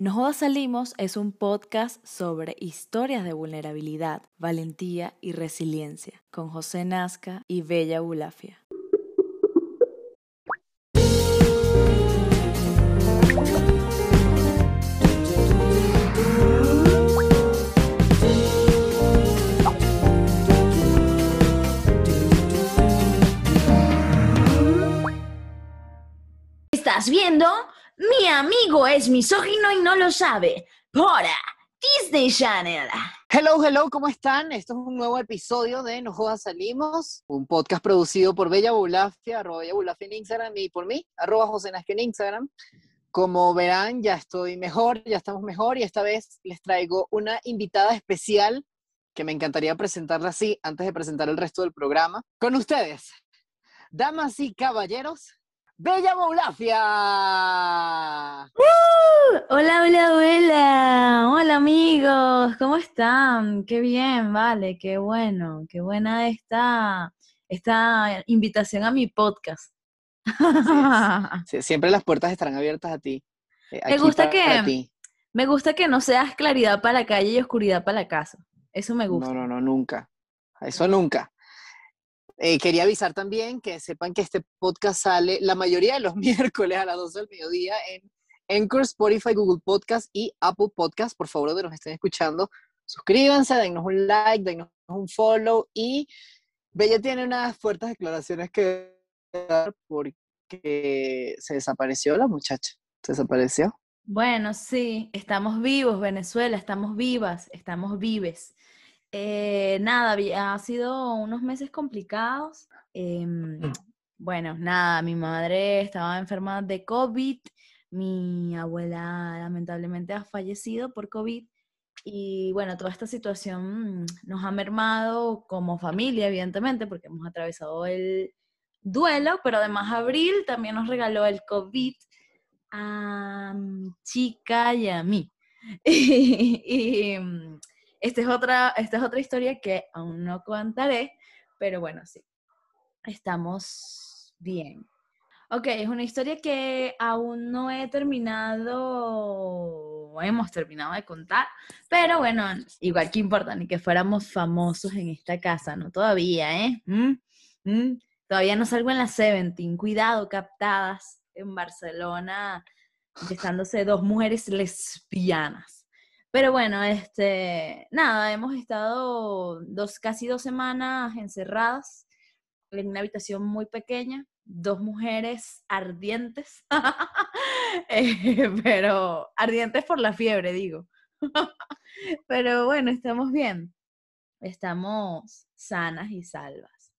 No Jodas Salimos es un podcast sobre historias de vulnerabilidad, valentía y resiliencia, con José Nazca y Bella Bulafia. ¿Estás viendo? Mi amigo es misógino y no lo sabe. Por Disney Channel. Hello, hello, ¿cómo están? Esto es un nuevo episodio de No Jodas Salimos, un podcast producido por Bella Bulafia, arroba Bella Bulafia en Instagram y por mí, arroba José Nazca en Instagram. Como verán, ya estoy mejor, ya estamos mejor y esta vez les traigo una invitada especial que me encantaría presentarla así antes de presentar el resto del programa. Con ustedes, damas y caballeros, Bella Bulafia. Hola, hola, hola. Hola amigos, ¿cómo están? Qué bien, vale, qué bueno, qué buena esta, esta invitación a mi podcast. Sí, siempre las puertas estarán abiertas a ti. eh, Me gusta para que- ti. Me gusta que no seas claridad para la calle y oscuridad para la casa. Eso me gusta. No, no, no, nunca. Eso nunca. Eh, quería avisar también que sepan que este podcast sale la mayoría de los miércoles a las 12 del mediodía en Anchor, Spotify, Google Podcast y Apple Podcast. Por favor, de los que estén escuchando, suscríbanse, dennos un like, dennos un follow y Bella tiene unas fuertes declaraciones que dar porque se desapareció la muchacha. Se desapareció. Bueno, sí, estamos vivos, Venezuela, estamos vivas, estamos vives. Eh, nada, ha sido unos meses complicados. Em, bueno, nada, mi madre estaba enferma de COVID, mi abuela lamentablemente ha fallecido por COVID y bueno, toda esta situación mm, nos ha mermado como familia, evidentemente, porque hemos atravesado el duelo, pero además abril también nos regaló el COVID a mi chica y a mí. y, mm, esta es otra, esta es otra historia que aún no contaré, pero bueno, sí, estamos bien. Ok, es una historia que aún no he terminado, hemos terminado de contar, pero bueno, igual que importa, ni que fuéramos famosos en esta casa, ¿no? Todavía, ¿eh? ¿Mm? ¿Mm? Todavía no salgo en la 17, cuidado, captadas en Barcelona, besándose dos mujeres lesbianas. Pero bueno, este, nada, hemos estado dos, casi dos semanas encerradas en una habitación muy pequeña, dos mujeres ardientes, Eh, pero ardientes por la fiebre, digo. pero bueno, estamos bien, estamos sanas y salvas.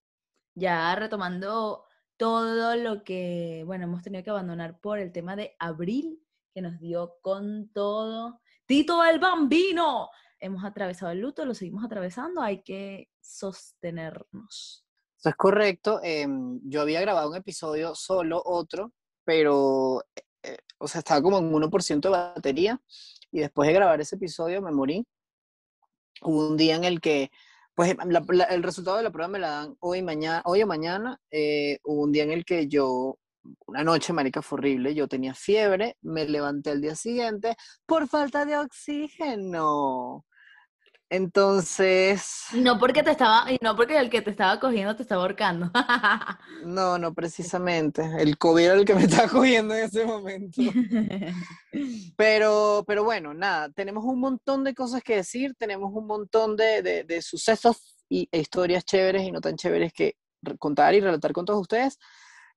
Ya retomando todo lo que, bueno, hemos tenido que abandonar por el tema de abril, que nos dio con todo. Tito el Bambino. Hemos atravesado el luto, lo seguimos atravesando, hay que sostenernos. Eso es correcto. em, yo había grabado un episodio solo, otro, pero, eh, o sea, estaba como en 1% de batería y después de grabar ese episodio me morí. Hubo un día en el que, pues, el resultado de la prueba me la dan hoy, mañana, hoy o mañana. eh, hubo un día en el que yo, una noche, marica, fue horrible. Yo tenía fiebre, me levanté al día siguiente por falta de oxígeno. Entonces... Y no porque te estaba, y no porque el que te estaba cogiendo te estaba ahorcando. No, no precisamente. El COVID era el que me estaba cogiendo en ese momento. Pero, pero bueno, nada, tenemos un montón de cosas que decir, tenemos un montón de, de- de sucesos y, e historias chéveres y no tan chéveres que contar y relatar con todos ustedes.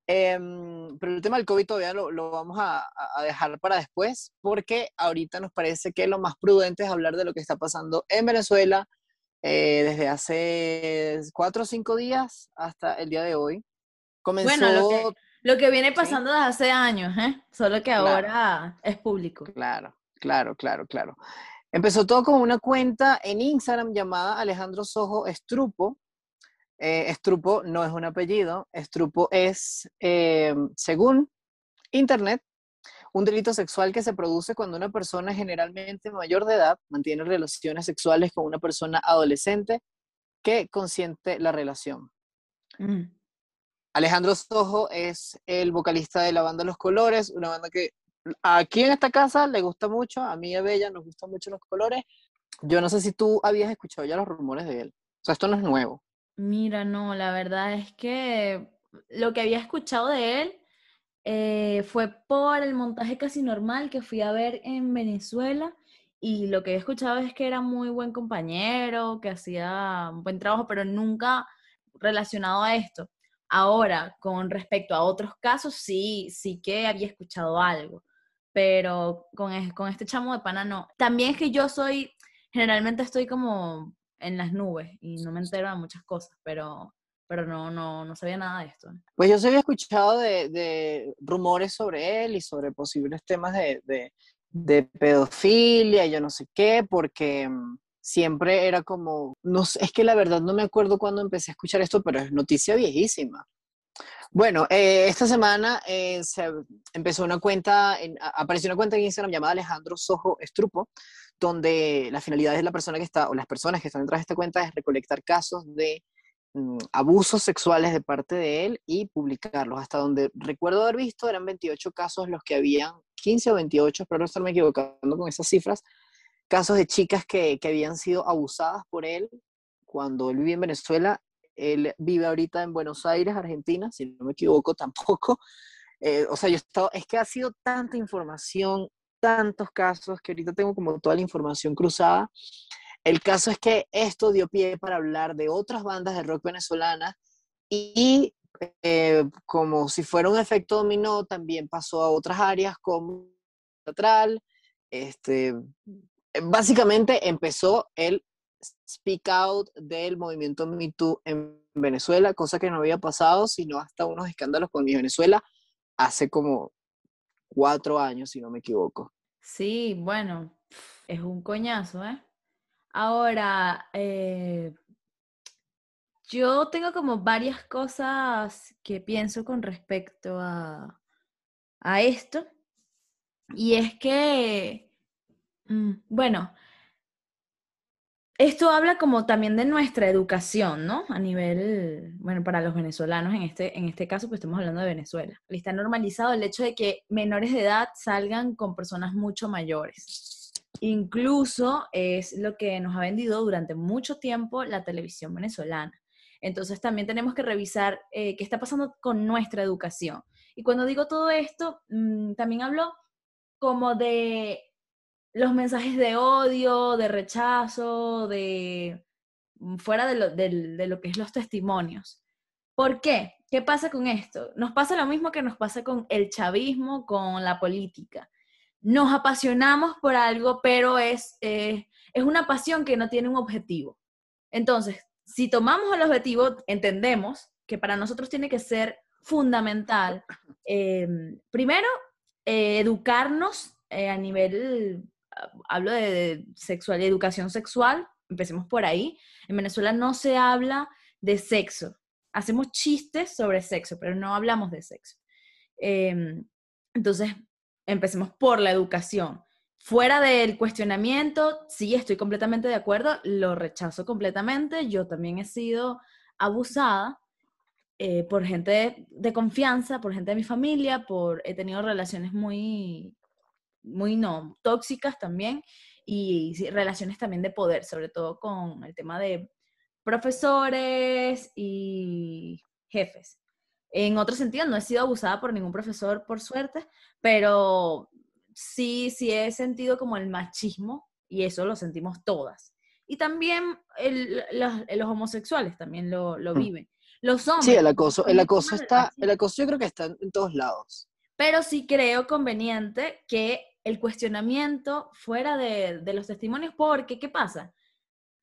Em, pero el tema del COVID todavía lo, lo vamos a, a- dejar para después, porque ahorita nos parece que lo más prudente es hablar de lo que está pasando en Venezuela eh, desde hace cuatro o cinco días hasta el día de hoy. Comenzó, Bueno, lo que- Lo que viene pasando desde hace años, ¿eh? Solo que Claro. ahora es público. Claro, claro, claro, claro. Empezó todo con una cuenta en Instagram llamada Alejandro Sojo Estrupo. Eh, Estrupo no es un apellido, Estrupo es, eh, según Internet, un delito sexual que se produce cuando una persona generalmente mayor de edad mantiene relaciones sexuales con una persona adolescente que consiente la relación. Mm. Alejandro Sojo es el vocalista de la banda Los Colores, una banda que aquí en esta casa le gusta mucho, a mí y a Bella nos gustan mucho los colores. Yo no sé si tú habías escuchado ya los rumores de él. O sea, esto no es nuevo. Mira, no, la verdad es que lo que había escuchado de él eh, fue por el montaje casi normal que fui a ver en Venezuela y lo que he escuchado es que era muy buen compañero, que hacía un buen trabajo, pero nunca relacionado a esto. Ahora, con respecto a otros casos, sí, sí que había escuchado algo, pero con, con este chamo de pana no. También es que yo soy, generalmente estoy como en las nubes y no me entero de muchas cosas, pero, pero no, no, no sabía nada de esto. Pues yo sí había escuchado de, de rumores sobre él y sobre posibles temas de, de, de pedofilia, yo no sé qué, porque mm, siempre era como, no sé, es que la verdad no me acuerdo cuándo empecé a escuchar esto, pero es noticia viejísima. Bueno, eh, esta semana eh, se empezó una cuenta, en, apareció una cuenta en Instagram llamada Alejandro Sojo Estrupo, donde la finalidad de la persona que está, o las personas que están detrás de esta cuenta es recolectar casos de mm, abusos sexuales de parte de él y publicarlos. Hasta donde recuerdo haber visto, eran 28 casos los que habían, 15 o 28, espero no estarme equivocando con esas cifras, casos de chicas que, que habían sido abusadas por él cuando él vivía en Venezuela. Él vive ahorita en Buenos Aires, Argentina, si no me equivoco tampoco. Eh, o sea, yo he estado, es que ha sido tanta información, tantos casos que ahorita tengo como toda la información cruzada. El caso es que esto dio pie para hablar de otras bandas de rock venezolanas y eh, como si fuera un efecto dominó, también pasó a otras áreas como teatral. Este, básicamente empezó el speak out del movimiento Me Too en Venezuela, cosa que no había pasado, sino hasta unos escándalos con mi Venezuela hace como cuatro años, si no me equivoco. Sí, bueno, es un coñazo, ¿eh? Ahora, eh, yo tengo como varias cosas que pienso con respecto a, a esto. Y es que, mm, bueno, esto habla como también de nuestra educación, ¿no? A nivel, bueno, para los venezolanos en este, en este caso, pues estamos hablando de Venezuela. Está normalizado el hecho de que menores de edad salgan con personas mucho mayores. Incluso es lo que nos ha vendido durante mucho tiempo la televisión venezolana. Entonces también tenemos que revisar eh, qué está pasando con nuestra educación. Y cuando digo todo esto, mm, también hablo como de los mensajes de odio, de rechazo, de mm, fuera de lo, de lo que es los testimonios. ¿Por qué? ¿Qué pasa con esto? Nos pasa lo mismo que nos pasa con el chavismo, con la política. Nos apasionamos por algo, pero es, eh, es una pasión que no tiene un objetivo. Entonces, si tomamos el objetivo, entendemos que para nosotros tiene que ser fundamental, eh, primero, eh, educarnos a nivel hablo de, sexual educación sexual, empecemos por ahí. En Venezuela no se habla de sexo. Hacemos chistes sobre sexo, pero no hablamos de sexo. Em, entonces, empecemos por la educación. Fuera del cuestionamiento, sí, estoy completamente de acuerdo, lo rechazo completamente. Yo también he sido abusada eh, por gente de, de, confianza, por gente de mi familia, por he tenido relaciones muy muy no, tóxicas también y relaciones también de poder, sobre todo con el tema de profesores y jefes. En otro sentido, no he sido abusada por ningún profesor, por suerte, pero sí, sí he sentido como el machismo y eso lo sentimos todas. Y también los, homosexuales también lo, lo, mm. viven. Los hombres. Sí, el acoso, el acoso está, el acoso yo creo que está en todos lados. Pero sí creo conveniente que el cuestionamiento fuera de, los testimonios, porque ¿qué pasa?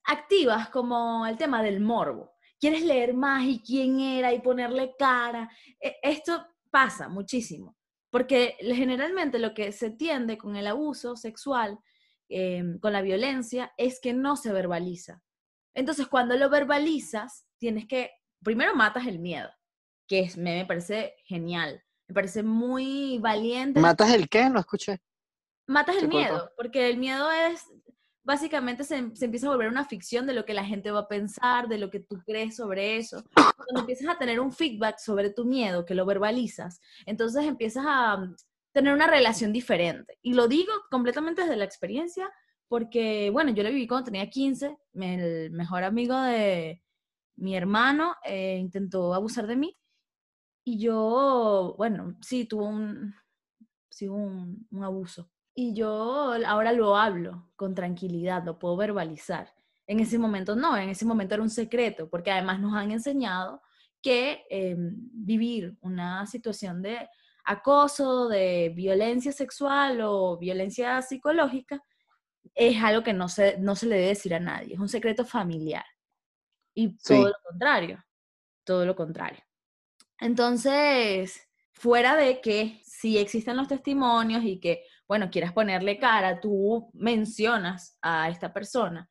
Activas como el tema del morbo. Quieres leer más y quién era y ponerle cara. E, esto pasa muchísimo, porque generalmente lo que se tiende con el abuso sexual, em, con la violencia, es que no se verbaliza. Entonces, cuando lo verbalizas, tienes que, primero matas el miedo, que es, me parece genial, me parece muy valiente. ¿Matas el qué? No escuché. Matas el miedo, porque el miedo es, básicamente se, empieza a volver una ficción de lo que la gente va a pensar, de lo que tú crees sobre eso. Cuando empiezas a tener un feedback sobre tu miedo, que lo verbalizas, entonces empiezas a, tener una relación diferente. Y lo digo completamente desde la experiencia, porque, bueno, yo lo viví cuando tenía 15, el mejor amigo de mi hermano eh, intentó abusar de mí, y yo, bueno, sí, tuvo un, sí, un, un abuso. Y yo ahora lo hablo con tranquilidad, lo puedo verbalizar. En ese momento no, en ese momento era un secreto, porque además nos han enseñado que em, vivir una situación de acoso, de violencia sexual o violencia psicológica es algo que no se, no se le debe decir a nadie, es un secreto familiar. Y todo lo contrario, todo lo contrario. Entonces, fuera de que si existen los testimonios y que, bueno, quieras ponerle cara, tú mencionas a esta persona,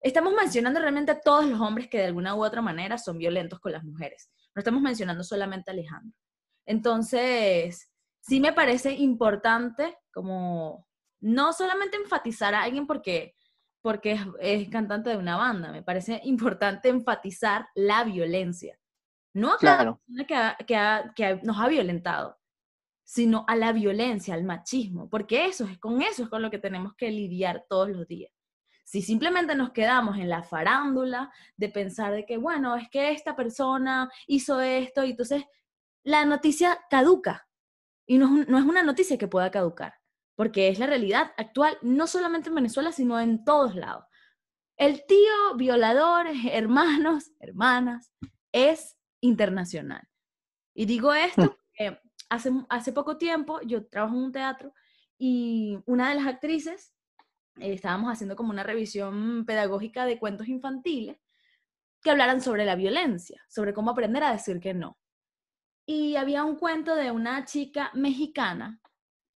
estamos mencionando realmente a todos los hombres que de alguna u otra manera son violentos con las mujeres. No estamos mencionando solamente a Alejandro. Entonces, sí me parece importante como no solamente enfatizar a alguien porque, porque es, cantante de una banda, me parece importante enfatizar la violencia. No a cada persona que, que nos ha violentado, sino a la violencia, al machismo, porque eso es con eso es con lo que tenemos que lidiar todos los días. Si simplemente nos quedamos en la farándula de pensar de que, bueno, es que esta persona hizo esto y entonces la noticia caduca. Y no, no es una noticia que pueda caducar, porque es la realidad actual, no solamente en Venezuela, sino en todos lados. El tío violador, hermanos, hermanas, es internacional. Y digo esto mm. Hace, poco tiempo yo trabajo en un teatro y una de las actrices eh, estábamos haciendo como una revisión pedagógica de cuentos infantiles que hablaran sobre la violencia, sobre cómo aprender a decir que no. Y había un cuento de una chica mexicana,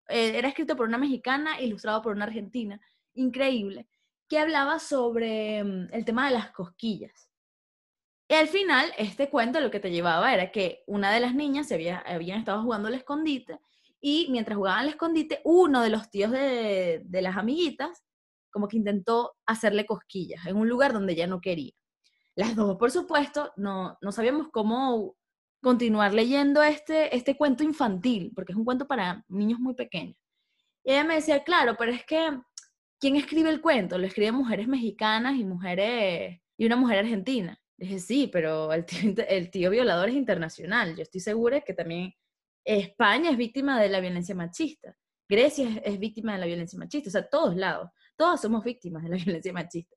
eh, era escrito por una mexicana, ilustrado por una argentina, increíble, que hablaba sobre mm, el tema de las cosquillas. Y al final, este cuento lo que te llevaba era que una de las niñas había, habían estado jugando al escondite y mientras jugaban al escondite, uno de los tíos de, de las amiguitas como que intentó hacerle cosquillas en un lugar donde ella no quería. Las dos, por supuesto, no, no sabíamos cómo continuar leyendo este, este cuento infantil, porque es un cuento para niños muy pequeños. Y ella me decía, claro, pero es que, ¿quién escribe el cuento? Lo escriben mujeres mexicanas y mujeres, y una mujer argentina. Dije, sí, pero el tío, el tío violador es internacional. Yo estoy segura que también España es víctima de la violencia machista. Grecia es, es víctima de la violencia machista, o sea, todos lados todos somos víctimas de la violencia machista.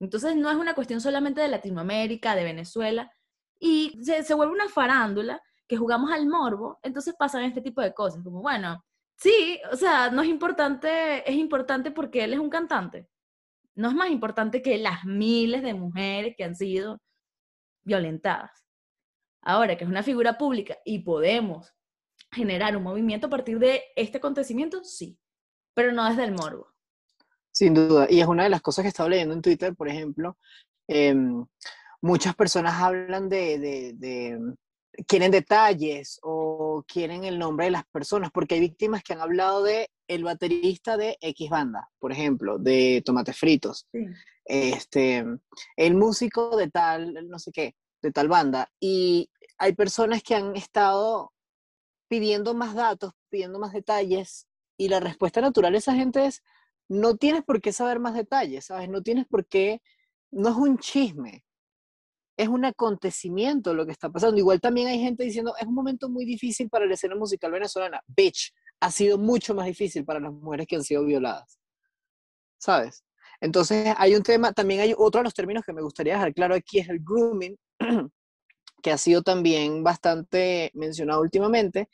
Entonces no es una cuestión solamente de Latinoamérica, de Venezuela, y se, vuelve una farándula que jugamos al morbo, entonces pasan este tipo de cosas, como bueno, sí, o sea, no es importante, es importante porque él es un cantante. No es más importante que las miles de mujeres que han sido violentadas. Ahora que es una figura pública y podemos generar un movimiento a partir de este acontecimiento, sí, pero no desde el morbo. Sin duda, y es una de las cosas que he estado leyendo en Twitter, por ejemplo, em, muchas personas hablan de, quieren detalles o quieren el nombre de las personas, porque hay víctimas que han hablado de el baterista de X banda, por ejemplo, de Tomates Fritos, este, el músico de tal, no sé qué, de tal banda, y hay personas que han estado pidiendo más datos, pidiendo más detalles, y la respuesta natural de esa gente es, no tienes por qué saber más detalles, ¿sabes? No tienes por qué, no es un chisme, es un acontecimiento lo que está pasando. Igual también hay gente diciendo, es un momento muy difícil para la escena musical venezolana. Bitch, ha sido mucho más difícil para las mujeres que han sido violadas, ¿sabes? Entonces hay un tema, también hay otro de los términos que me gustaría dejar claro aquí, es el grooming, que ha sido también bastante mencionado últimamente,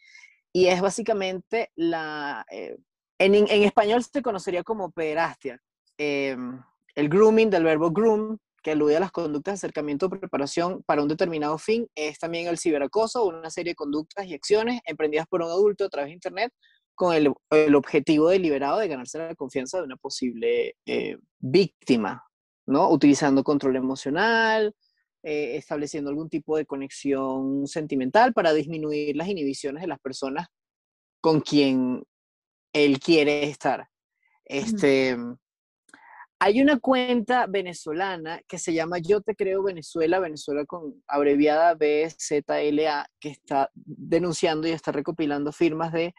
y es básicamente la, eh, en, español se conocería como pederastia. Em, el grooming del verbo groom, que alude a las conductas de acercamiento o preparación para un determinado fin, es también el ciberacoso, una serie de conductas y acciones emprendidas por un adulto a través de Internet con el, objetivo deliberado de ganarse la confianza de una posible eh, víctima, ¿no? Utilizando control emocional, eh, estableciendo algún tipo de conexión sentimental para disminuir las inhibiciones de las personas con quien él quiere estar. Este, Hay una cuenta venezolana que se llama Yo Te Creo Venezuela, Venezuela con abreviada BZLA, que está denunciando y está recopilando firmas de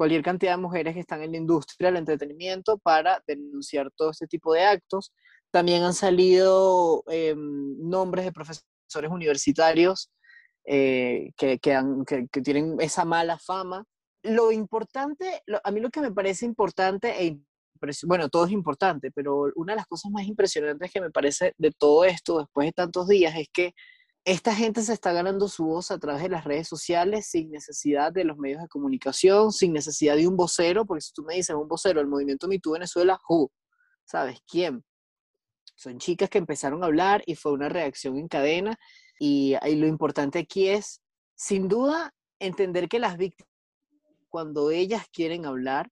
cualquier cantidad de mujeres que están en la industria del entretenimiento para denunciar todo este tipo de actos. También han salido em, nombres de profesores universitarios eh, que, que, tienen esa mala fama. Lo importante, a mí lo que me parece importante, e bueno, todo es importante, pero una de las cosas más impresionantes que me parece de todo esto después de tantos días es que esta gente se está ganando su voz a través de las redes sociales sin necesidad de los medios de comunicación, sin necesidad de un vocero, porque si tú me dices un vocero del movimiento MeToo Venezuela, who? ¿Sabes quién? Son chicas que empezaron a hablar y fue una reacción en cadena y, lo importante aquí es, sin duda, entender que las víctimas, cuando ellas quieren hablar,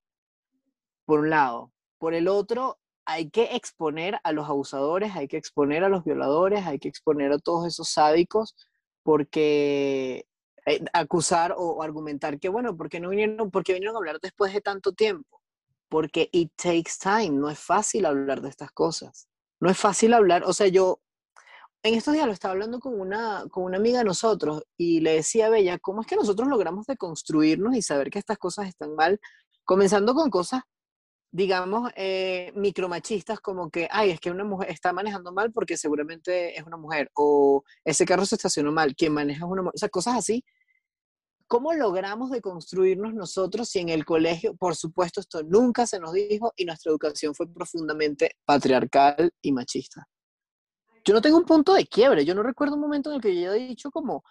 por un lado, por el otro, hay que exponer a los abusadores, hay que exponer a los violadores, hay que exponer a todos esos sádicos, porque eh, acusar o, argumentar que, bueno, ¿por qué no vinieron, por qué vinieron a hablar después de tanto tiempo? Porque it takes time, no es fácil hablar de estas cosas. No es fácil hablar, o sea, yo en estos días lo estaba hablando con una, con una amiga de nosotros y le decía a Bella, ¿cómo es que nosotros logramos deconstruirnos y saber que estas cosas están mal? Comenzando con cosas, digamos, eh, micromachistas, como que, ay, es que una mujer está manejando mal porque seguramente es una mujer, o ese carro se estacionó mal, quien maneja es una mujer, o sea, cosas así. ¿Cómo logramos deconstruirnos nosotros si en el colegio, por supuesto, esto nunca se nos dijo y nuestra educación fue profundamente patriarcal y machista? yo no tengo un punto de quiebre. Yo no recuerdo un momento en el que yo haya dicho como,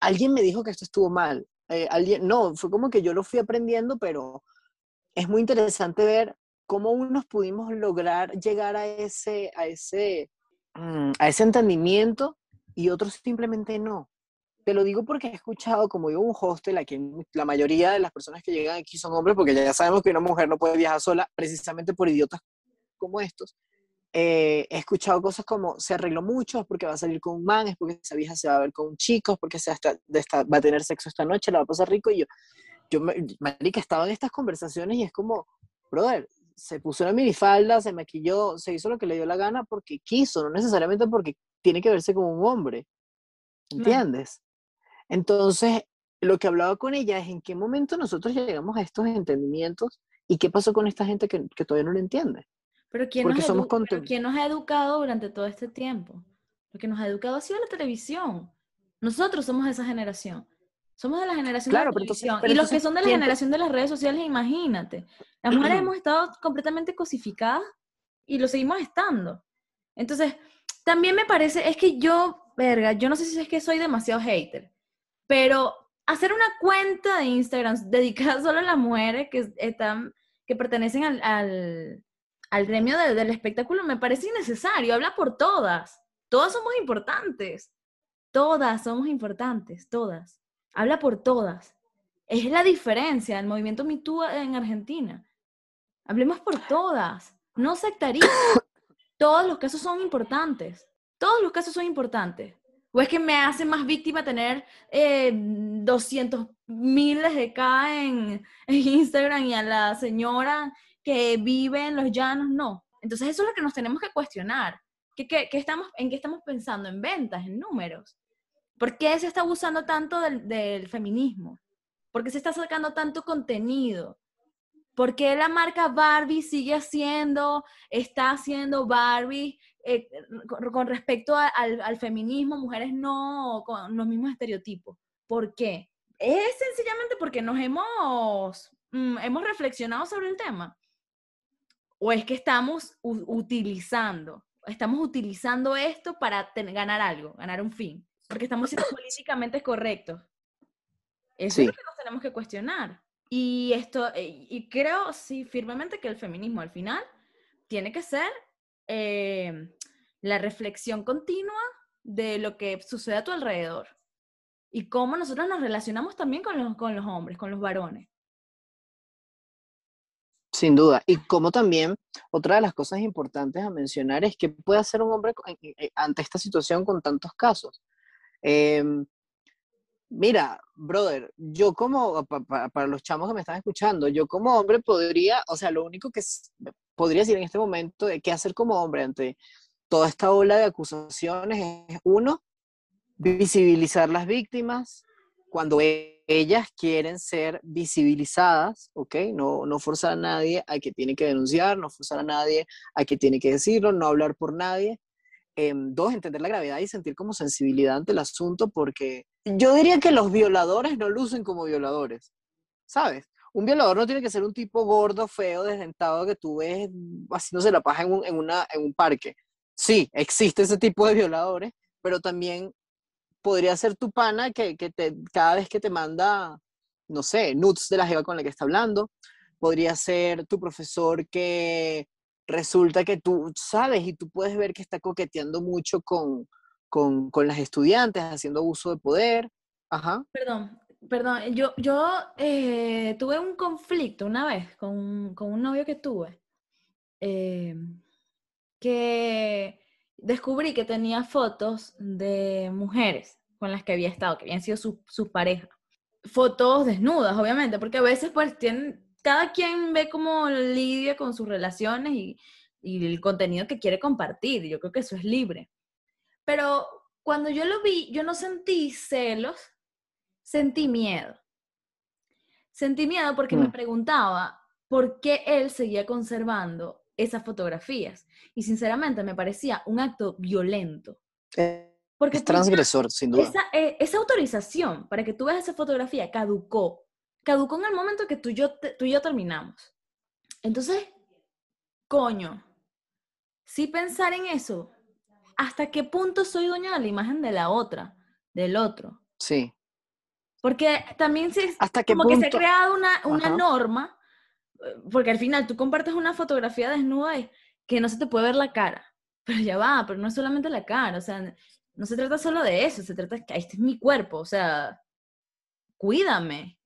alguien me dijo que esto estuvo mal. Eh, alguien, no, fue como que yo lo fui aprendiendo, pero es muy interesante ver cómo unos pudimos lograr llegar a ese, a ese, mm, a ese entendimiento y otros simplemente no. Te lo digo porque he escuchado, como digo, un hostel, aquí la mayoría de las personas que llegan aquí son hombres, porque ya sabemos que una mujer no puede viajar sola precisamente por idiotas como estos. Eh, he escuchado cosas como se arregló mucho, es porque va a salir con un man, es porque esa vieja se va a ver con un chico, es porque se va a tener sexo esta noche, la va a pasar rico. Y yo, yo, marica, estaba en estas conversaciones y es como, brother, se puso una minifalda, se maquilló, se hizo lo que le dio la gana porque quiso, no necesariamente porque tiene que verse como un hombre. ¿Entiendes? Entonces, lo que hablaba con ella es en qué momento nosotros llegamos a estos entendimientos y qué pasó con esta gente que, que todavía no lo entiende. Pero ¿quién, nos somos ¿quién nos ha educado durante todo este tiempo? Lo que nos ha educado ha sido la televisión. Nosotros somos esa generación. Somos de la generación de la televisión. y los que son de la generación de las redes sociales, imagínate. Las mujeres hemos estado completamente cosificadas y lo seguimos estando. Entonces, también me parece, es que yo, verga, yo no sé si es que soy demasiado hater, pero hacer una cuenta de Instagram dedicada solo a las mujeres que están, que pertenecen al al gremio del espectáculo me parece innecesario. Habla por todas. Todas somos importantes. Todas somos importantes, todas. Habla por todas. Es la diferencia del movimiento MeToo en Argentina. Hablemos por todas. No sectaría. Todos los casos son importantes. Todos los casos son importantes. ¿O es que me hace más víctima tener eh, 200 miles de K en, en Instagram y a la señora que vive en los llanos, no. Entonces eso es lo que nos tenemos que cuestionar. ¿Qué, qué, estamos, ¿En qué estamos pensando? ¿En ventas? ¿En números? ¿Por qué se está abusando tanto del, del feminismo? ¿Por qué se está sacando tanto contenido? ¿Por qué la marca Barbie sigue haciendo, está haciendo Barbie eh, con, respecto al, al, feminismo, mujeres no, con los mismos estereotipos? ¿Por qué? Es sencillamente porque nos hemos, mm, hemos reflexionado sobre el tema o es que estamos utilizando, estamos utilizando esto para ganar algo, ganar un fin, porque estamos siendo políticamente correctos. Eso es lo que nos tenemos que cuestionar. Y esto, eh, y creo, sí, firmemente que el feminismo al final tiene que ser eh, la reflexión continua de lo que sucede a tu alrededor y cómo nosotros nos relacionamos también con los, con los hombres, con los varones. Sin duda. Y como también, otra de las cosas importantes a mencionar es que puede hacer un hombre ante esta situación con tantos casos. Em, mira, brother, yo como, para los chamos que me están escuchando, yo como hombre podría, o sea, lo único que podría decir en este momento de qué hacer como hombre ante toda esta ola de acusaciones es, uno, visibilizar las víctimas cuando ellas quieren ser visibilizadas, ¿ok? No, no forzar a nadie a que tiene que denunciar, no forzar a nadie a que tiene que decirlo, no hablar por nadie. Em, dos, entender la gravedad y sentir como sensibilidad ante el asunto, porque yo diría que los violadores no lucen como violadores, ¿sabes? Un violador no tiene que ser un tipo gordo, feo, desdentado que tú ves haciéndose la paja en un, en una, en un parque. Sí, existe ese tipo de violadores, pero también podría ser tu pana que, que te, cada vez que te manda, no sé, nuts de la jeva con la que está hablando. Podría ser tu profesor que resulta que tú sabes y tú puedes ver que está coqueteando mucho con, con, con las estudiantes, haciendo uso de poder. Ajá. Perdón, perdón, yo, yo eh, tuve un conflicto una vez con, con un novio que tuve, eh, que descubrí que tenía fotos de mujeres con las que había estado, que habían sido sus su parejas. Fotos desnudas, obviamente, porque a veces pues tienen, cada quien ve cómo lidia con sus relaciones y, y el contenido que quiere compartir. Yo creo que eso es libre. Pero cuando yo lo vi, yo no sentí celos, sentí miedo. Sentí miedo porque me Mm. preguntaba por qué él seguía conservando esas fotografías. Y sinceramente me parecía un acto violento. Eh, Porque Es transgresor, sin duda. esa, eh, esa autorización para que tú veas esa fotografía caducó. Caducó en el momento que tú y yo, tú y yo terminamos. Entonces, coño, sí pensar en eso. ¿Hasta qué punto soy dueña de la imagen de la otra, del otro? Sí. Porque también se, ¿Hasta qué como que se ha punto? creado una, una norma, eh, porque al final tú compartes una fotografía desnuda y que no se te puede ver la cara. Pero ya va, pero no es solamente la cara, o sea, no se trata solo de eso, se trata de que este es mi cuerpo, o sea, cuídame.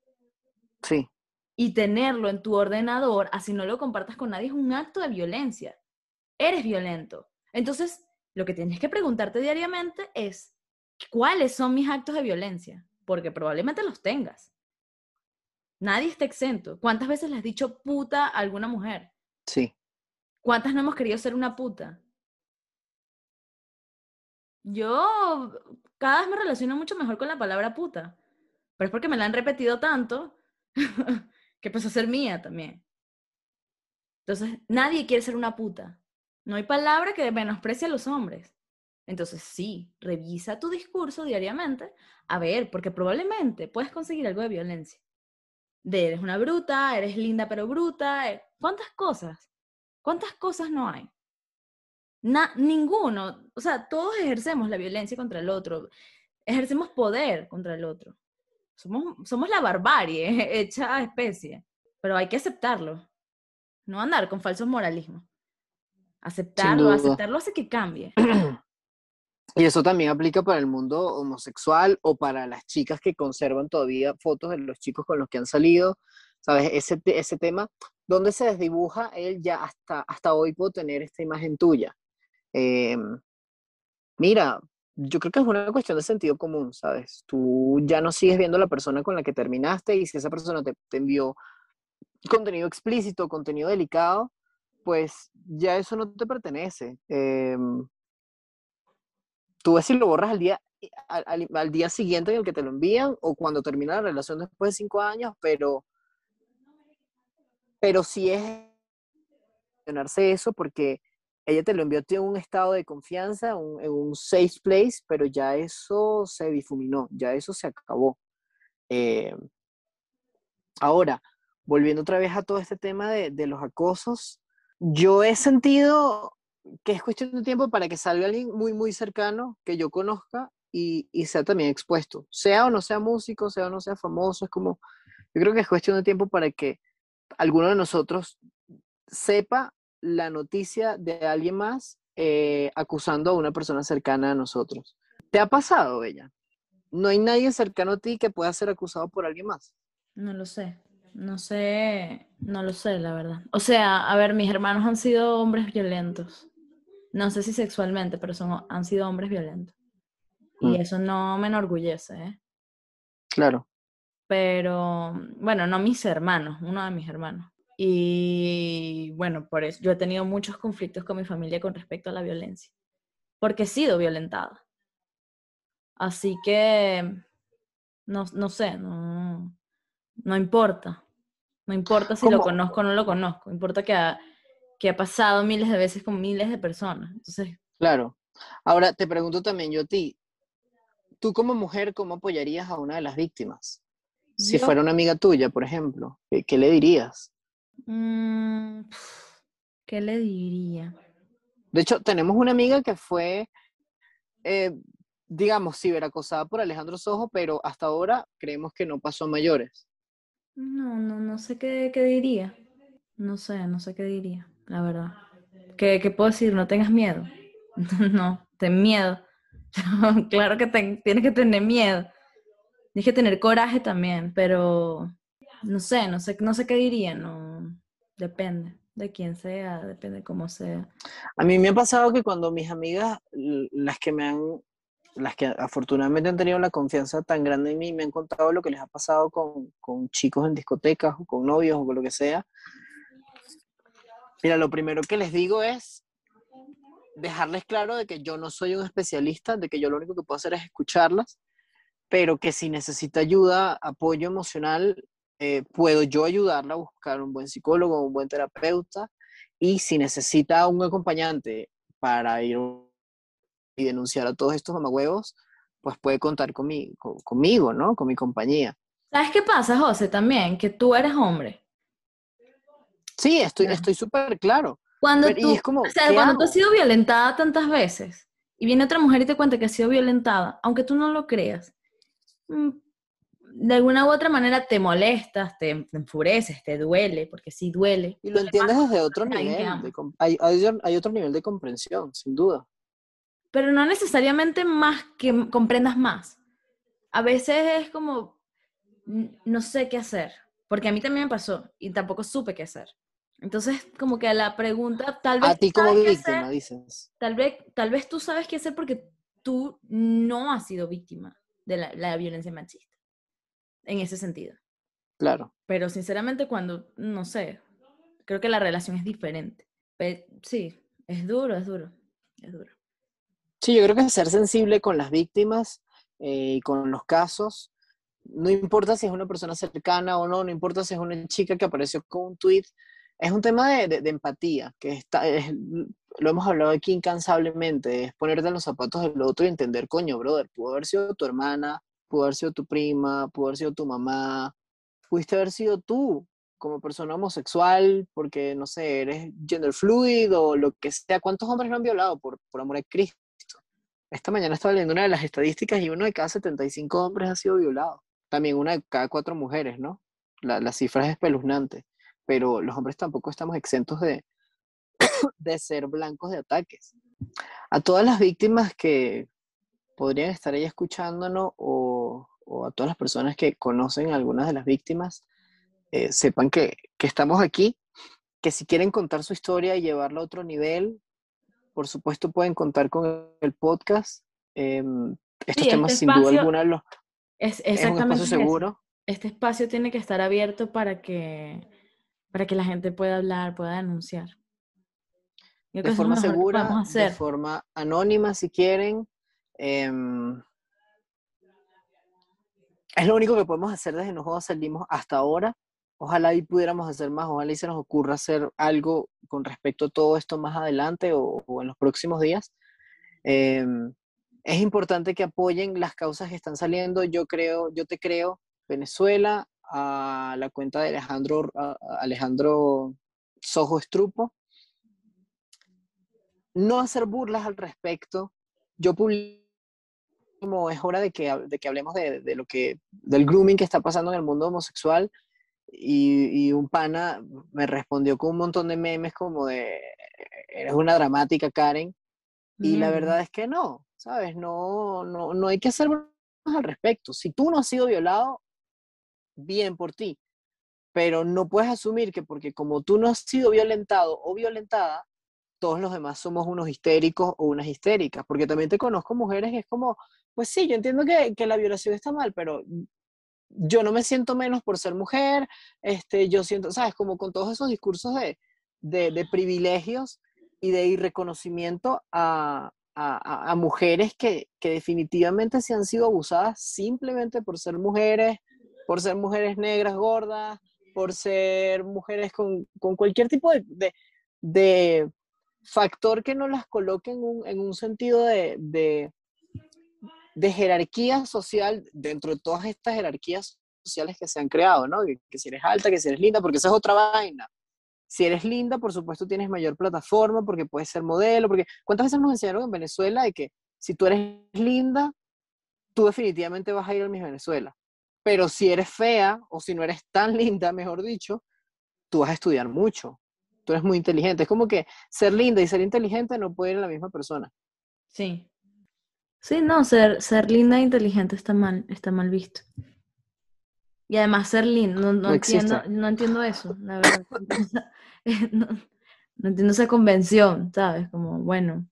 Sí. Y tenerlo en tu ordenador, así no lo compartas con nadie, es un acto de violencia. Eres violento. Entonces, lo que tienes que preguntarte diariamente es, ¿cuáles son mis actos de violencia? Porque probablemente los tengas. Nadie está exento. ¿Cuántas veces le has dicho puta a alguna mujer? Sí. ¿Cuántas no hemos querido ser una puta? Yo cada vez me relaciono mucho mejor con la palabra puta, pero es porque me la han repetido tanto que pasó a ser mía también. Entonces, nadie quiere ser una puta. No hay palabra que menosprecie a los hombres. Entonces, sí, revisa tu discurso diariamente, a ver, porque probablemente puedes conseguir algo de violencia. De eres una bruta, eres linda pero bruta, eh, ¿cuántas cosas? ¿Cuántas cosas no hay? Na- ninguno, o sea, todos ejercemos la violencia contra el otro, ejercemos poder contra el otro. Somos, somos la barbarie hecha especie, pero hay que aceptarlo, no andar con falsos moralismos. Aceptarlo, aceptarlo hace que cambie. Y eso también aplica para el mundo homosexual o para las chicas que conservan todavía fotos de los chicos con los que han salido, ¿sabes? Ese, ese tema, donde se desdibuja él ya hasta, hasta hoy puedo tener esta imagen tuya. Em, mira, yo creo que es una cuestión de sentido común, ¿sabes? Tú ya no sigues viendo a la persona con la que terminaste y si esa persona te, te envió contenido explícito, contenido delicado, pues ya eso no te pertenece. Em, tú ves si lo borras al día, al, al- al día siguiente en el que te lo envían o cuando termina la relación después de cinco años, pero, pero sí es eso porque ella te lo envió en un estado de confianza, en un safe place, pero ya eso se difuminó, ya eso se acabó. Eh, ahora, volviendo otra vez a todo este tema de, de los acosos, yo he sentido que es cuestión de tiempo para que salga alguien muy, muy cercano que yo conozca y, y sea también expuesto, sea o no sea músico, sea o no sea famoso, es como, yo creo que es cuestión de tiempo para que alguno de nosotros sepa la noticia de alguien más eh, acusando a una persona cercana a nosotros. ¿Te ha pasado, Bella? No hay nadie cercano a ti que pueda ser acusado por alguien más. No lo sé, no sé, no lo sé, la verdad. O sea, a ver, mis hermanos han sido hombres violentos. No sé si sexualmente, pero son, han sido hombres violentos. Y Mm. eso no me enorgullece, ¿eh? Claro. Pero, bueno, no mis hermanos, uno de mis hermanos. Y bueno, por eso yo he tenido muchos conflictos con mi familia con respecto a la violencia, porque he sido violentada. Así que No, no sé, no, no importa. No importa si lo ¿Cómo? conozco o no lo conozco. Importa que ha, que ha pasado miles de veces con miles de personas. Entonces, Claro. Ahora te pregunto también yo a ti, tú como mujer, ¿cómo apoyarías a una de las víctimas? Si Yo- fuera una amiga tuya, por ejemplo, ¿qué, qué le dirías? Mm, ¿qué le diría? De hecho, tenemos una amiga que fue, eh, digamos, ciberacosada por Alejandro Sojo, pero hasta ahora creemos que no pasó a mayores. No, no, no sé qué, qué diría. No sé, no sé qué diría, la verdad. ¿Qué, qué puedo decir? No tengas miedo. No, ten miedo. Claro que ten- tienes que tener miedo. Tienes que tener coraje también, pero no sé, no sé, no sé qué diría, no. Depende de quién sea, depende de cómo sea. A mí me ha pasado que cuando mis amigas, las que me han, las que afortunadamente han tenido la confianza tan grande en mí, me han contado lo que les ha pasado con, con chicos en discotecas o con novios o con lo que sea. Mira, lo primero que les digo es dejarles claro de que yo no soy un especialista, de que yo lo único que puedo hacer es escucharlas, pero que si necesita ayuda, apoyo emocional, eh, puedo yo ayudarla a buscar un buen psicólogo, un buen terapeuta, y si necesita un acompañante para ir y denunciar a todos estos mamagüevos, pues puede contar con mi- co- conmigo, ¿no? Con mi compañía. ¿Sabes qué pasa, José? También, que tú eres hombre. Sí, estoy estoy súper claro. Cuando Pero- y tú, es como, o sea, ¿qué cuando tú has sido violentada tantas veces y viene otra mujer y te cuenta que ha sido violentada, aunque tú no lo creas, mm, de alguna u otra manera te molestas, te, te enfureces, te duele, porque sí duele. Y lo entiendes desde otro nivel. de hay, hay, hay otro nivel de comprensión, sin duda. Pero no necesariamente más que comprendas más. A veces es como, no sé qué hacer, porque a mí también me pasó y tampoco supe qué hacer. Entonces, como que la pregunta, tal vez A ti como víctima, hacer, dices. Tal vez, tal vez tú sabes qué hacer porque tú no has sido víctima de la, la violencia machista. En ese sentido. Claro. Pero sinceramente cuando, no sé, creo que la relación es diferente. Sí, es duro, es duro, es duro. Sí, yo creo que ser sensible con las víctimas eh, y con los casos, no importa si es una persona cercana o no, no importa si es una chica que apareció con un tweet, es un tema de, de- de empatía, que está, es- lo hemos hablado aquí incansablemente, es ponerte en los zapatos del otro y entender, coño, brother, pudo haber sido tu hermana, pudo haber sido tu prima, pudo haber sido tu mamá, pudiste haber sido tú como persona homosexual, porque, no sé, eres gender fluid o lo que sea. ¿Cuántos hombres no han violado por, por amor a Cristo? Esta mañana estaba leyendo una de las estadísticas y uno de cada 75 hombres ha sido violado. También una de cada cuatro mujeres, ¿no? La, la cifra es espeluznante. Pero los hombres tampoco estamos exentos de, de ser blancos de ataques. A todas las víctimas que podrían estar ahí escuchándonos o, o a todas las personas que conocen a algunas de las víctimas, eh, sepan que, que estamos aquí, que si quieren contar su historia y llevarla a otro nivel, por supuesto pueden contar con el podcast. Em, estos Sí, temas este sin duda espacio alguna los, Es es un exactamente espacio eso. seguro. Este espacio tiene que estar abierto para que, para que la gente pueda hablar, pueda denunciar. De forma segura, de forma anónima si quieren. Em, es lo único que podemos hacer desde Nosotros Salimos hasta ahora. Ojalá y pudiéramos hacer más, ojalá y se nos ocurra hacer algo con respecto a todo esto más adelante o, en los próximos días. Em, es importante que apoyen las causas que están saliendo. Yo creo, yo te creo, Venezuela, a la cuenta de Alejandro, Alejandro Sojo Estrupo. No hacer burlas al respecto. Yo publico como es hora de que, de que hablemos de, de lo que, del grooming que está pasando en el mundo homosexual. Y, y un pana me respondió con un montón de memes como de, eres una dramática, Karen. Y la Mm. verdad es que no, ¿sabes? No, no, no hay que hacer bromas al respecto. Si tú no has sido violado, bien por ti. Pero no puedes asumir que porque como tú no has sido violentado o violentada, todos los demás somos unos histéricos o unas histéricas. Porque también te conozco mujeres que es como, pues sí, yo entiendo que, que la violación está mal, pero yo no me siento menos por ser mujer, este, yo siento, ¿sabes? Como con todos esos discursos de, de, de privilegios y de irreconocimiento a, a, a, mujeres que, que, definitivamente se han sido abusadas simplemente por ser mujeres, por ser mujeres negras, gordas, por ser mujeres con, con cualquier tipo de, de, de, factor que no las coloque en un, en un sentido de, de, jerarquía social dentro de todas estas jerarquías sociales que se han creado, ¿no? Que, que si eres alta, que si eres linda, porque esa es otra vaina. Si eres linda, por supuesto tienes mayor plataforma porque puedes ser modelo, porque ¿cuántas veces nos enseñaron en Venezuela de que si tú eres linda, tú definitivamente vas a ir a Miss Venezuela? Pero si eres fea o si no eres tan linda, mejor dicho, tú vas a estudiar mucho. Tú eres muy inteligente. Es como que ser linda y ser inteligente no pueden ir en la misma persona. Sí. Sí, no, ser, ser linda e inteligente está mal, está mal visto. Y además ser lindo, no, no, no entiendo, no entiendo eso, la verdad. no, no, entiendo esa convención, ¿sabes? Como, bueno,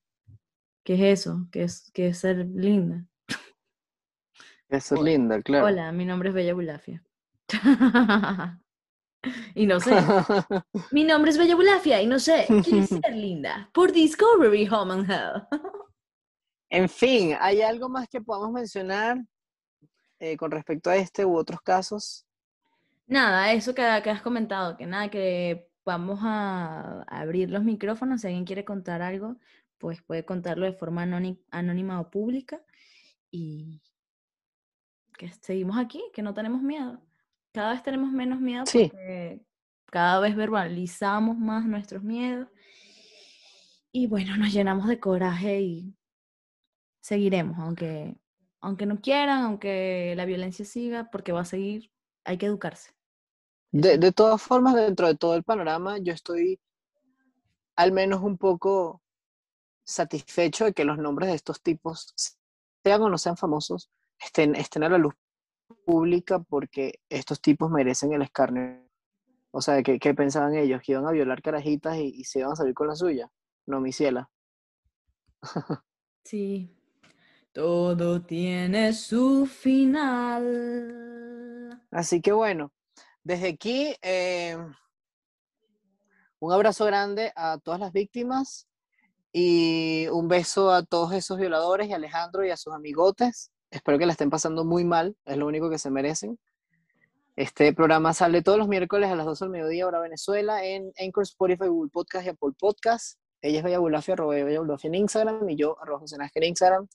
¿qué es eso? ¿Qué es, qué es ser linda? Es ser linda, claro. Hola, mi nombre es Bella Bulafia. y no sé. mi nombre es Bella Bulafia y no sé. ¿Qué es ser linda? Por Discovery Home and Health. en fin, ¿hay algo más que podamos mencionar eh, con respecto a este u otros casos? Nada, eso que, que, has comentado, que nada, que vamos a abrir los micrófonos, si alguien quiere contar algo, pues puede contarlo de forma anónima o pública y que seguimos aquí, que no tenemos miedo. Cada vez tenemos menos miedo porque cada vez verbalizamos más nuestros miedos y bueno, nos llenamos de coraje y seguiremos, aunque aunque no quieran, aunque la violencia siga, porque va a seguir, hay que educarse. De, de, todas formas, dentro de todo el panorama, yo estoy al menos un poco satisfecho de que los nombres de estos tipos, sean o no sean famosos, estén, estén a la luz pública porque estos tipos merecen el escarnio. O sea, ¿qué, qué pensaban ellos? ¿Que iban a violar carajitas y, y se iban a salir con la suya? No, mi ciela. sí, todo tiene su final. Así que bueno, desde aquí eh, un abrazo grande a todas las víctimas y un beso a todos esos violadores y a Alejandro y a sus amigotes. Espero que la estén pasando muy mal, es lo único que se merecen. Este programa sale todos los miércoles a las 12 del mediodía, hora Venezuela, en Anchor, Spotify, Google Podcast y Apple Podcast. Ella es Bella Bulafia, arroba Bella Bulafia en Instagram y yo, arroba José en Instagram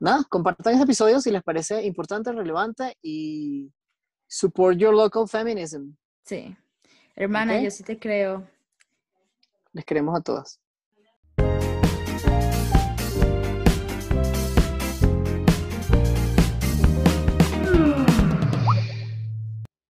nada, compartan este episodio si les parece importante, relevante y support your local feminism. Sí. Hermana, okay. yo sí te creo. Les queremos a todas.